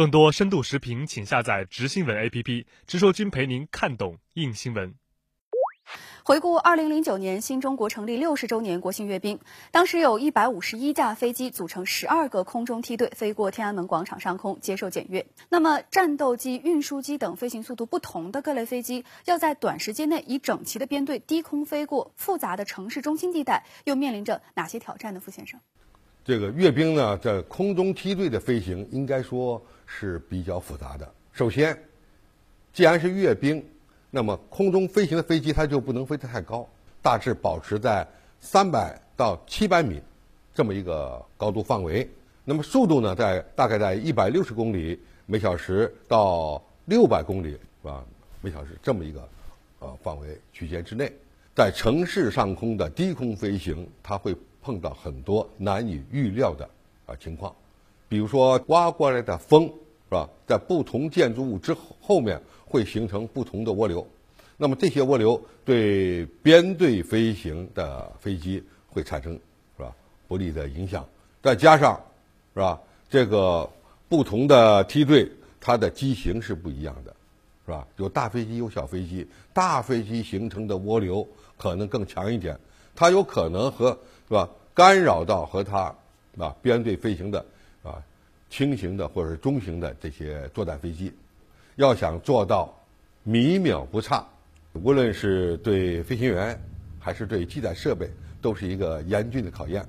更多深度视频，请下载直新闻 APP，直说君陪您看懂硬新闻。回顾二零零九年新中国成立六十周年国庆阅兵，当时有一百五十一架飞机组成十二个空中梯队飞过天安门广场上空接受检阅。那么，战斗机、运输机等飞行速度不同的各类飞机，要在短时间内以整齐的编队低空飞过复杂的城市中心地带，又面临着哪些挑战呢？傅先生，这个阅兵呢，在空中梯队的飞行应该说是比较复杂的。首先，既然是阅兵。那么，空中飞行的飞机它就不能飞得太高，大致保持在三百到七百米这么一个高度范围。那么速度呢，在大概在一百六十公里每小时到六百公里是吧每小时这么一个呃范围区间之内。在城市上空的低空飞行，它会碰到很多难以预料的啊情况，比如说刮过来的风是吧，在不同建筑物之后后面。会形成不同的涡流，那么这些涡流对编队飞行的飞机会产生是吧不利的影响。再加上是吧这个不同的梯队，它的机型是不一样的，是吧？有大飞机，有小飞机。大飞机形成的涡流可能更强一点，它有可能和是吧干扰到和它啊编队飞行的轻型的或者是中型的这些作战飞机。要想做到米秒不差，无论是对飞行员还是对机载设备，都是一个严峻的考验。